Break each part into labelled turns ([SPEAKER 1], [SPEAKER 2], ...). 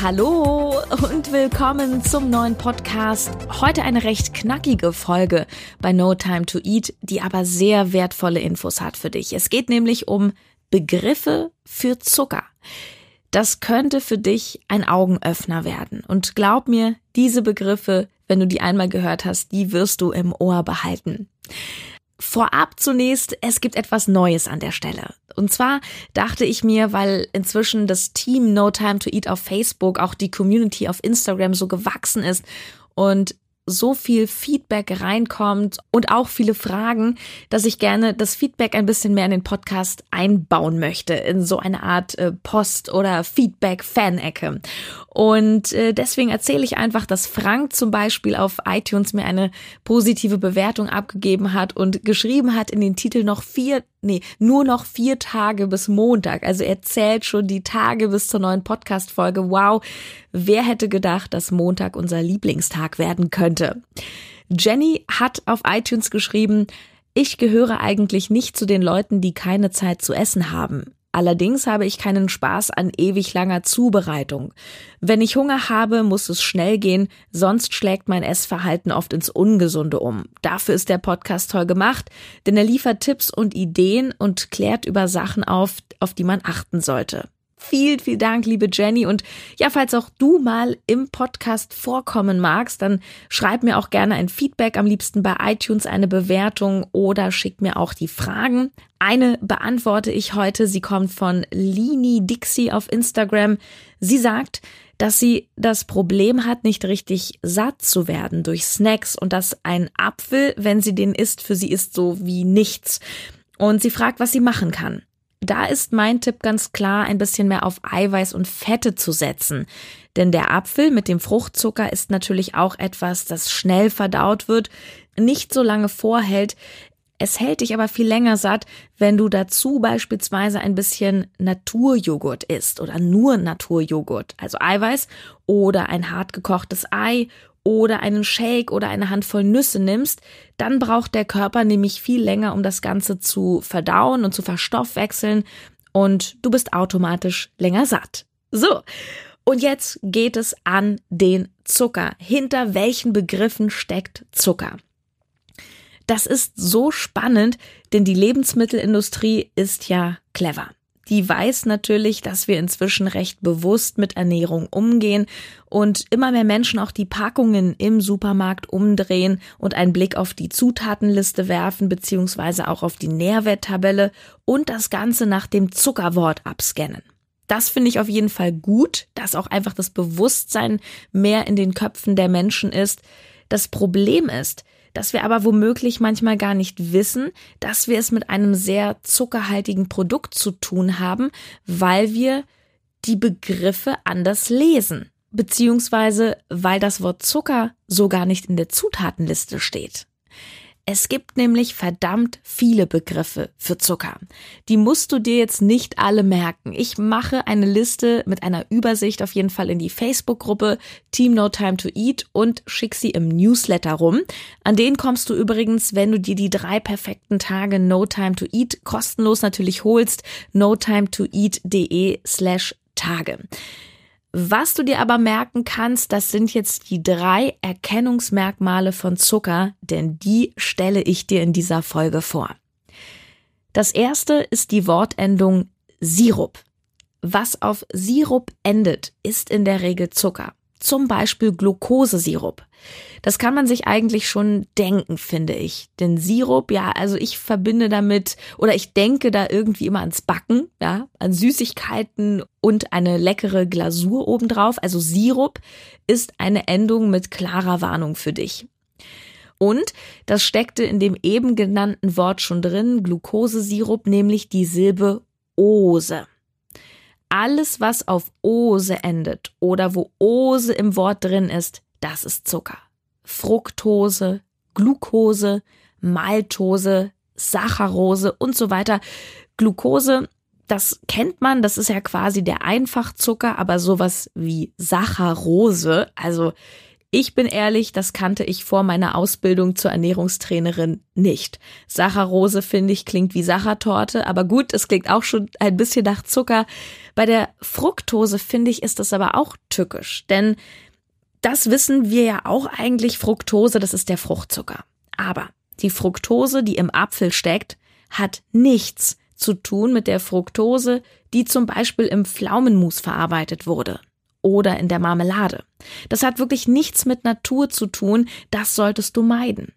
[SPEAKER 1] Hallo und willkommen zum neuen Podcast. Heute eine recht knackige Folge bei No Time to Eat, die aber sehr wertvolle Infos hat für dich. Es geht nämlich um Begriffe für Zucker. Das könnte für dich ein Augenöffner werden. Und glaub mir, diese Begriffe, wenn du die einmal gehört hast, die wirst du im Ohr behalten. Vorab zunächst, es gibt etwas Neues an der Stelle. Und zwar dachte ich mir, weil inzwischen das Team No Time to Eat auf Facebook, auch die Community auf Instagram so gewachsen ist und so viel Feedback reinkommt und auch viele Fragen, dass ich gerne das Feedback ein bisschen mehr in den Podcast einbauen möchte, in so eine Art äh, Post- oder Feedback-Fan-Ecke. Und äh, deswegen erzähle ich einfach, dass Frank zum Beispiel auf iTunes mir eine positive Bewertung abgegeben hat und geschrieben hat in den Titel noch vier, nee, nur noch vier Tage bis Montag. Also er zählt schon die Tage bis zur neuen Podcast-Folge. Wow, wer hätte gedacht, dass Montag unser Lieblingstag werden könnte? Jenny hat auf iTunes geschrieben, ich gehöre eigentlich nicht zu den Leuten, die keine Zeit zu essen haben. Allerdings habe ich keinen Spaß an ewig langer Zubereitung. Wenn ich Hunger habe, muss es schnell gehen, sonst schlägt mein Essverhalten oft ins Ungesunde um. Dafür ist der Podcast toll gemacht, denn er liefert Tipps und Ideen und klärt über Sachen auf, auf die man achten sollte. Vielen, vielen Dank, liebe Jenny. Und ja, falls auch du mal im Podcast vorkommen magst, dann schreib mir auch gerne ein Feedback, am liebsten bei iTunes eine Bewertung oder schick mir auch die Fragen. Eine beantworte ich heute. Sie kommt von Lini Dixie auf Instagram. Sie sagt, dass sie das Problem hat, nicht richtig satt zu werden durch Snacks und dass ein Apfel, wenn sie den isst, für sie ist so wie nichts. Und sie fragt, was sie machen kann. Da ist mein Tipp ganz klar, ein bisschen mehr auf Eiweiß und Fette zu setzen. Denn der Apfel mit dem Fruchtzucker ist natürlich auch etwas, das schnell verdaut wird, nicht so lange vorhält. Es hält dich aber viel länger satt, wenn du dazu beispielsweise ein bisschen Naturjoghurt isst oder nur Naturjoghurt, also Eiweiß oder ein hart gekochtes Ei oder einen Shake oder eine Handvoll Nüsse nimmst, dann braucht der Körper nämlich viel länger, um das Ganze zu verdauen und zu verstoffwechseln und du bist automatisch länger satt. So. Und jetzt geht es an den Zucker. Hinter welchen Begriffen steckt Zucker? Das ist so spannend, denn die Lebensmittelindustrie ist ja clever die weiß natürlich, dass wir inzwischen recht bewusst mit Ernährung umgehen und immer mehr Menschen auch die Packungen im Supermarkt umdrehen und einen Blick auf die Zutatenliste werfen, beziehungsweise auch auf die Nährwerttabelle und das Ganze nach dem Zuckerwort abscannen. Das finde ich auf jeden Fall gut, dass auch einfach das Bewusstsein mehr in den Köpfen der Menschen ist. Das Problem ist, dass wir aber womöglich manchmal gar nicht wissen, dass wir es mit einem sehr zuckerhaltigen Produkt zu tun haben, weil wir die Begriffe anders lesen, beziehungsweise weil das Wort Zucker so gar nicht in der Zutatenliste steht. Es gibt nämlich verdammt viele Begriffe für Zucker. Die musst du dir jetzt nicht alle merken. Ich mache eine Liste mit einer Übersicht auf jeden Fall in die Facebook-Gruppe Team No Time to Eat und schick sie im Newsletter rum. An den kommst du übrigens, wenn du dir die drei perfekten Tage No Time to Eat kostenlos natürlich holst. notimetoeat.de slash Tage. Was du dir aber merken kannst, das sind jetzt die drei Erkennungsmerkmale von Zucker, denn die stelle ich dir in dieser Folge vor. Das erste ist die Wortendung Sirup. Was auf Sirup endet, ist in der Regel Zucker zum Beispiel Glukosesirup. Das kann man sich eigentlich schon denken, finde ich. Denn Sirup, ja, also ich verbinde damit oder ich denke da irgendwie immer ans Backen, ja, an Süßigkeiten und eine leckere Glasur obendrauf. Also Sirup ist eine Endung mit klarer Warnung für dich. Und das steckte in dem eben genannten Wort schon drin, Glukosesirup, nämlich die Silbe Ose alles, was auf Ose endet oder wo Ose im Wort drin ist, das ist Zucker. Fructose, Glucose, Maltose, Saccharose und so weiter. Glucose, das kennt man, das ist ja quasi der Einfachzucker, aber sowas wie Saccharose, also ich bin ehrlich, das kannte ich vor meiner Ausbildung zur Ernährungstrainerin nicht. Saccharose finde ich klingt wie Sachertorte, aber gut, es klingt auch schon ein bisschen nach Zucker. Bei der Fructose finde ich ist das aber auch tückisch, denn das wissen wir ja auch eigentlich Fructose, das ist der Fruchtzucker. Aber die Fructose, die im Apfel steckt, hat nichts zu tun mit der Fructose, die zum Beispiel im Pflaumenmus verarbeitet wurde oder in der Marmelade. Das hat wirklich nichts mit Natur zu tun, das solltest du meiden.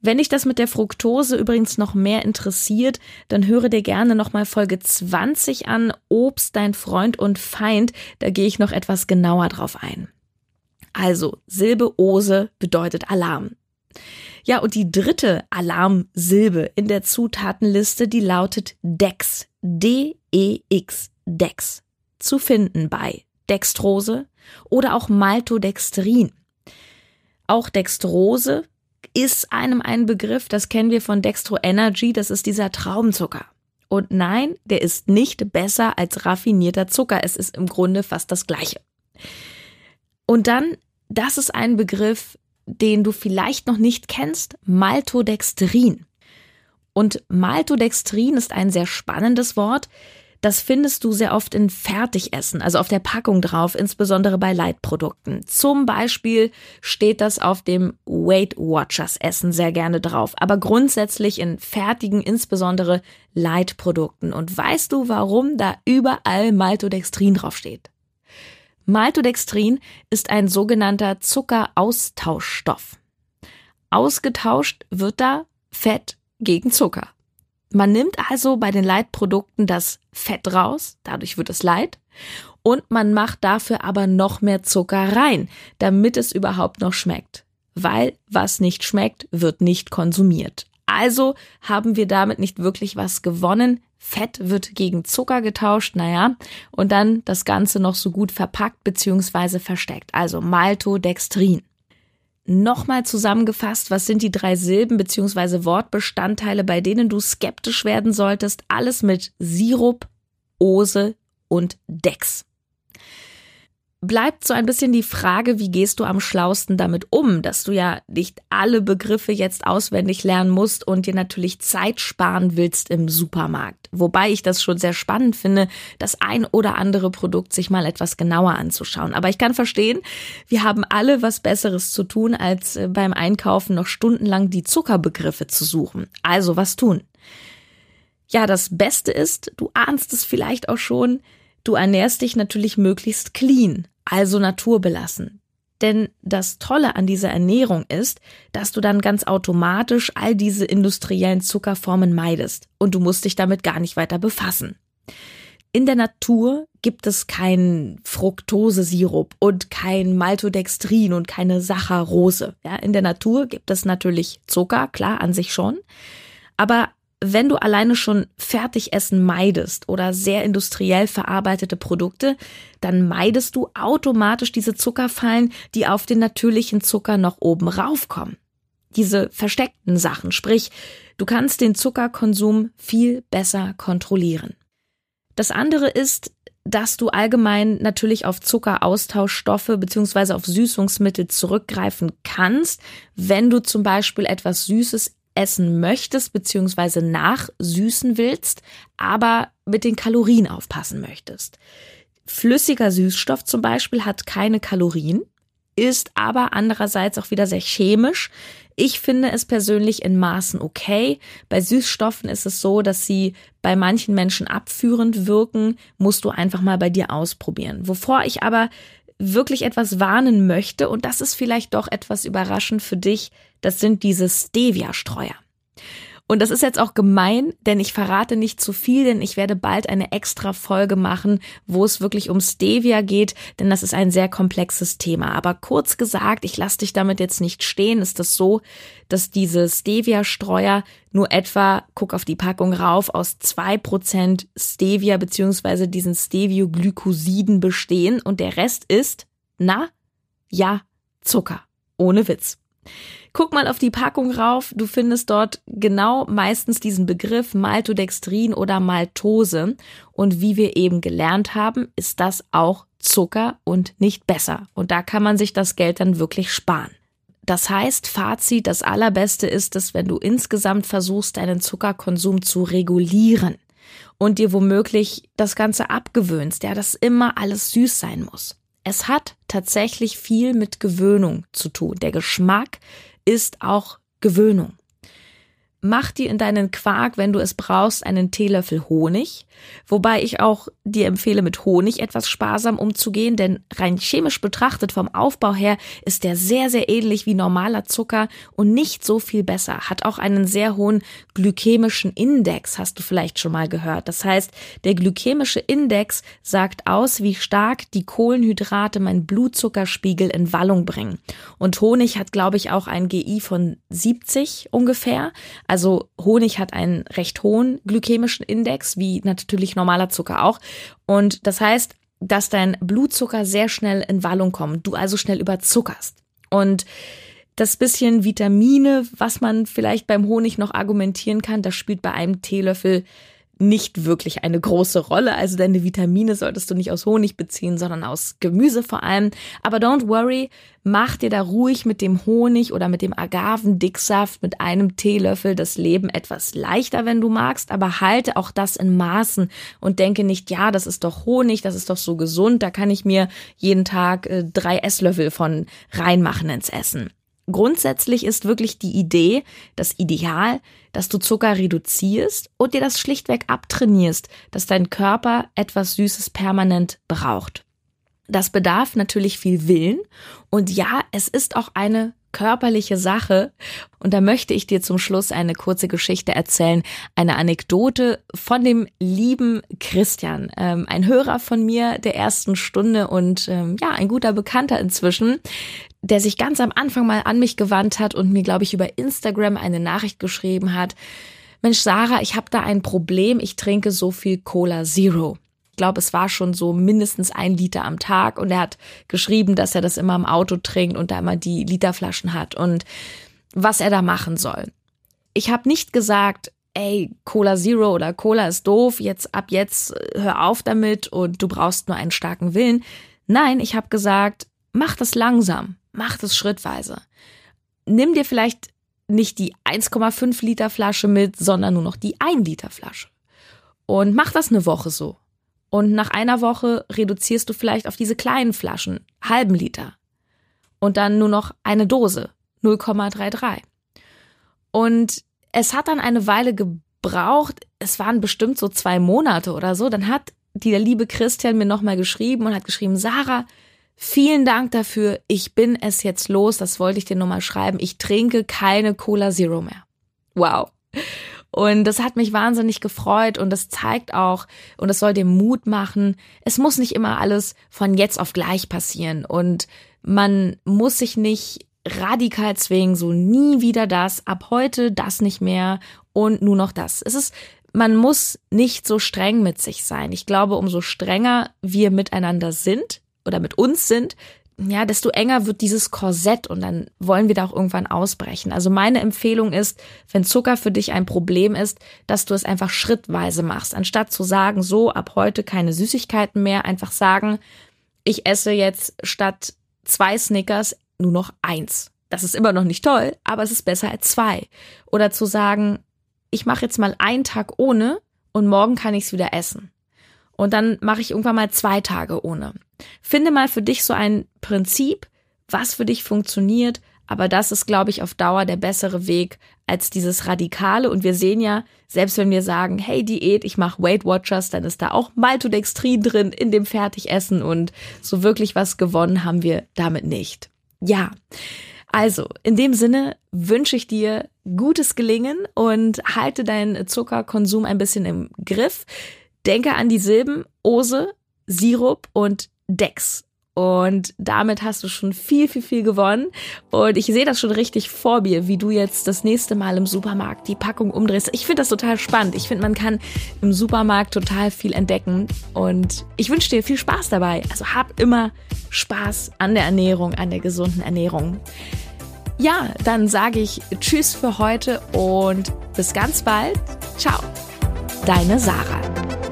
[SPEAKER 1] Wenn dich das mit der Fructose übrigens noch mehr interessiert, dann höre dir gerne nochmal Folge 20 an, Obst, dein Freund und Feind, da gehe ich noch etwas genauer drauf ein. Also, Silbe Ose bedeutet Alarm. Ja, und die dritte Alarmsilbe in der Zutatenliste, die lautet Dex. D-E-X. Dex. Zu finden bei Dextrose oder auch Maltodextrin. Auch Dextrose ist einem ein Begriff, das kennen wir von Dextro Energy, das ist dieser Traubenzucker. Und nein, der ist nicht besser als raffinierter Zucker, es ist im Grunde fast das gleiche. Und dann, das ist ein Begriff, den du vielleicht noch nicht kennst, Maltodextrin. Und Maltodextrin ist ein sehr spannendes Wort, das findest du sehr oft in Fertigessen, also auf der Packung drauf, insbesondere bei Leitprodukten. Zum Beispiel steht das auf dem Weight Watchers Essen sehr gerne drauf, aber grundsätzlich in fertigen, insbesondere Leitprodukten. Und weißt du, warum da überall Maltodextrin draufsteht? Maltodextrin ist ein sogenannter Zuckeraustauschstoff. Ausgetauscht wird da Fett gegen Zucker. Man nimmt also bei den Leitprodukten das Fett raus, dadurch wird es Leid, und man macht dafür aber noch mehr Zucker rein, damit es überhaupt noch schmeckt. Weil was nicht schmeckt, wird nicht konsumiert. Also haben wir damit nicht wirklich was gewonnen. Fett wird gegen Zucker getauscht, naja, und dann das Ganze noch so gut verpackt bzw. versteckt. Also Maltodextrin. Nochmal zusammengefasst, was sind die drei Silben bzw. Wortbestandteile, bei denen du skeptisch werden solltest? Alles mit Sirup, Ose und Dex bleibt so ein bisschen die Frage, wie gehst du am schlausten damit um, dass du ja nicht alle Begriffe jetzt auswendig lernen musst und dir natürlich Zeit sparen willst im Supermarkt. Wobei ich das schon sehr spannend finde, das ein oder andere Produkt sich mal etwas genauer anzuschauen. Aber ich kann verstehen, wir haben alle was Besseres zu tun, als äh, beim Einkaufen noch stundenlang die Zuckerbegriffe zu suchen. Also was tun? Ja, das Beste ist, du ahnst es vielleicht auch schon, Du ernährst dich natürlich möglichst clean also naturbelassen. Denn das Tolle an dieser Ernährung ist, dass du dann ganz automatisch all diese industriellen Zuckerformen meidest und du musst dich damit gar nicht weiter befassen. In der Natur gibt es keinen Fructosesirup und kein Maltodextrin und keine Saccharose. Ja, in der Natur gibt es natürlich Zucker, klar, an sich schon. Aber wenn du alleine schon Fertigessen meidest oder sehr industriell verarbeitete Produkte, dann meidest du automatisch diese Zuckerfallen, die auf den natürlichen Zucker noch oben raufkommen. Diese versteckten Sachen, sprich, du kannst den Zuckerkonsum viel besser kontrollieren. Das andere ist, dass du allgemein natürlich auf Zuckeraustauschstoffe beziehungsweise auf Süßungsmittel zurückgreifen kannst, wenn du zum Beispiel etwas Süßes essen möchtest beziehungsweise nachsüßen willst, aber mit den Kalorien aufpassen möchtest. Flüssiger Süßstoff zum Beispiel hat keine Kalorien, ist aber andererseits auch wieder sehr chemisch. Ich finde es persönlich in Maßen okay. Bei Süßstoffen ist es so, dass sie bei manchen Menschen abführend wirken, musst du einfach mal bei dir ausprobieren. Wovor ich aber wirklich etwas warnen möchte, und das ist vielleicht doch etwas überraschend für dich, das sind diese Stevia-Streuer. Und das ist jetzt auch gemein, denn ich verrate nicht zu viel, denn ich werde bald eine extra Folge machen, wo es wirklich um Stevia geht, denn das ist ein sehr komplexes Thema. Aber kurz gesagt, ich lasse dich damit jetzt nicht stehen, ist das so, dass diese Stevia-Streuer nur etwa, guck auf die Packung rauf, aus zwei Prozent Stevia beziehungsweise diesen Stevioglycosiden bestehen und der Rest ist, na, ja, Zucker. Ohne Witz. Guck mal auf die Packung rauf. Du findest dort genau meistens diesen Begriff Maltodextrin oder Maltose. Und wie wir eben gelernt haben, ist das auch Zucker und nicht besser. Und da kann man sich das Geld dann wirklich sparen. Das heißt, Fazit, das Allerbeste ist es, wenn du insgesamt versuchst, deinen Zuckerkonsum zu regulieren und dir womöglich das Ganze abgewöhnst, ja, dass immer alles süß sein muss. Es hat tatsächlich viel mit Gewöhnung zu tun. Der Geschmack ist auch Gewöhnung. Mach dir in deinen Quark, wenn du es brauchst, einen Teelöffel Honig, wobei ich auch dir empfehle, mit Honig etwas sparsam umzugehen, denn rein chemisch betrachtet vom Aufbau her ist der sehr, sehr ähnlich wie normaler Zucker und nicht so viel besser, hat auch einen sehr hohen glykämischen Index, hast du vielleicht schon mal gehört. Das heißt, der glykämische Index sagt aus, wie stark die Kohlenhydrate meinen Blutzuckerspiegel in Wallung bringen. Und Honig hat, glaube ich, auch ein GI von 70 ungefähr. Honig hat einen recht hohen glykämischen Index, wie natürlich normaler Zucker auch. Und das heißt, dass dein Blutzucker sehr schnell in Wallung kommt, du also schnell überzuckerst. Und das bisschen Vitamine, was man vielleicht beim Honig noch argumentieren kann, das spielt bei einem Teelöffel nicht wirklich eine große Rolle. Also deine Vitamine solltest du nicht aus Honig beziehen, sondern aus Gemüse vor allem. Aber don't worry, mach dir da ruhig mit dem Honig oder mit dem Agavendicksaft mit einem Teelöffel das Leben etwas leichter, wenn du magst. Aber halte auch das in Maßen und denke nicht, ja, das ist doch Honig, das ist doch so gesund, da kann ich mir jeden Tag äh, drei Esslöffel von reinmachen ins Essen. Grundsätzlich ist wirklich die Idee, das Ideal, dass du Zucker reduzierst und dir das schlichtweg abtrainierst, dass dein Körper etwas Süßes permanent braucht. Das bedarf natürlich viel Willen und ja, es ist auch eine körperliche Sache. Und da möchte ich dir zum Schluss eine kurze Geschichte erzählen, eine Anekdote von dem lieben Christian, ähm, ein Hörer von mir der ersten Stunde und ähm, ja, ein guter Bekannter inzwischen, der sich ganz am Anfang mal an mich gewandt hat und mir, glaube ich, über Instagram eine Nachricht geschrieben hat. Mensch, Sarah, ich habe da ein Problem, ich trinke so viel Cola Zero. Ich glaube, es war schon so mindestens ein Liter am Tag und er hat geschrieben, dass er das immer im Auto trinkt und da immer die Literflaschen hat und was er da machen soll. Ich habe nicht gesagt, ey, Cola Zero oder Cola ist doof, jetzt ab jetzt äh, hör auf damit und du brauchst nur einen starken Willen. Nein, ich habe gesagt, mach das langsam. Mach das schrittweise. Nimm dir vielleicht nicht die 1,5 Liter Flasche mit, sondern nur noch die 1 Liter Flasche. Und mach das eine Woche so. Und nach einer Woche reduzierst du vielleicht auf diese kleinen Flaschen, halben Liter. Und dann nur noch eine Dose, 0,33. Und es hat dann eine Weile gebraucht, es waren bestimmt so zwei Monate oder so, dann hat die der liebe Christian mir nochmal geschrieben und hat geschrieben, Sarah, Vielen Dank dafür. Ich bin es jetzt los. Das wollte ich dir nochmal schreiben. Ich trinke keine Cola Zero mehr. Wow. Und das hat mich wahnsinnig gefreut und das zeigt auch und es soll dir Mut machen. Es muss nicht immer alles von jetzt auf gleich passieren und man muss sich nicht radikal zwingen, so nie wieder das, ab heute das nicht mehr und nur noch das. Es ist man muss nicht so streng mit sich sein. Ich glaube, umso strenger wir miteinander sind, oder mit uns sind, ja, desto enger wird dieses Korsett und dann wollen wir da auch irgendwann ausbrechen. Also meine Empfehlung ist, wenn Zucker für dich ein Problem ist, dass du es einfach schrittweise machst. Anstatt zu sagen, so ab heute keine Süßigkeiten mehr, einfach sagen, ich esse jetzt statt zwei Snickers nur noch eins. Das ist immer noch nicht toll, aber es ist besser als zwei. Oder zu sagen, ich mache jetzt mal einen Tag ohne und morgen kann ich es wieder essen. Und dann mache ich irgendwann mal zwei Tage ohne. Finde mal für dich so ein Prinzip, was für dich funktioniert, aber das ist, glaube ich, auf Dauer der bessere Weg als dieses Radikale. Und wir sehen ja, selbst wenn wir sagen, hey, Diät, ich mache Weight Watchers, dann ist da auch Maltodextrin drin in dem Fertigessen und so wirklich was gewonnen haben wir damit nicht. Ja. Also, in dem Sinne wünsche ich dir gutes Gelingen und halte deinen Zuckerkonsum ein bisschen im Griff. Denke an die Silben Ose, Sirup und Dex. Und damit hast du schon viel, viel, viel gewonnen. Und ich sehe das schon richtig vor mir, wie du jetzt das nächste Mal im Supermarkt die Packung umdrehst. Ich finde das total spannend. Ich finde, man kann im Supermarkt total viel entdecken. Und ich wünsche dir viel Spaß dabei. Also hab immer Spaß an der Ernährung, an der gesunden Ernährung. Ja, dann sage ich Tschüss für heute und bis ganz bald. Ciao. Deine Sarah.